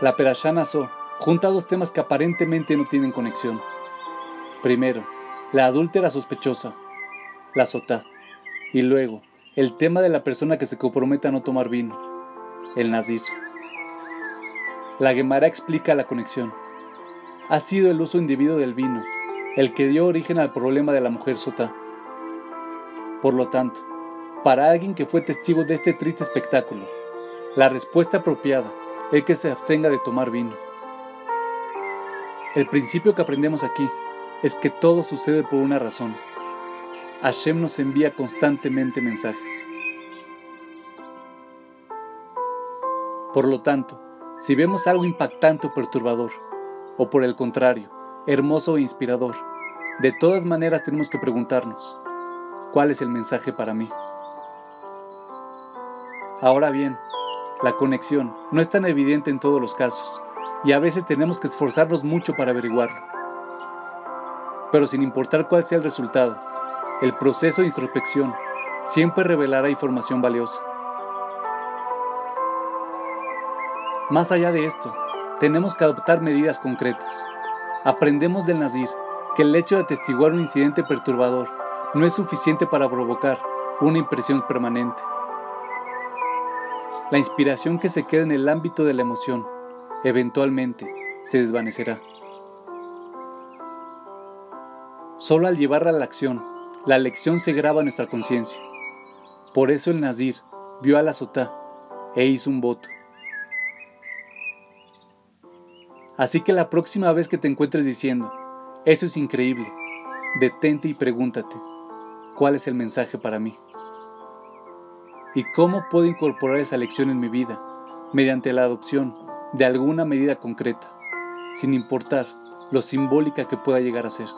La Perashá Nassó junta dos temas que aparentemente no tienen conexión. Primero, la adúltera sospechosa, la sotá, y luego, el tema de la persona que se compromete a no tomar vino, el nazir. La Gemara explica la conexión. Ha sido el uso indebido del vino el que dio origen al problema de la mujer sotá. Por lo tanto, para alguien que fue testigo de este triste espectáculo, la respuesta apropiada es que se abstenga de tomar vino. El principio que aprendemos aquí es que todo sucede por una razón. Hashem nos envía constantemente mensajes. Por lo tanto, si vemos algo impactante o perturbador, o por el contrario, hermoso e inspirador, de todas maneras tenemos que preguntarnos, ¿cuál es el mensaje para mí? Ahora bien, la conexión no es tan evidente en todos los casos y a veces tenemos que esforzarnos mucho para averiguarlo. Pero sin importar cuál sea el resultado, el proceso de introspección siempre revelará información valiosa. Más allá de esto, tenemos que adoptar medidas concretas. Aprendemos del Nazir que el hecho de atestiguar un incidente perturbador no es suficiente para provocar una impresión permanente. La inspiración que se queda en el ámbito de la emoción eventualmente se desvanecerá. Solo al llevarla a la acción, la lección se graba en nuestra conciencia. Por eso el Nazir vio a la e hizo un voto. Así que la próxima vez que te encuentres diciendo, eso es increíble, detente y pregúntate, ¿cuál es el mensaje para mí? Y cómo puedo incorporar esa lección en mi vida mediante la adopción de alguna medida concreta, sin importar lo simbólica que pueda llegar a ser.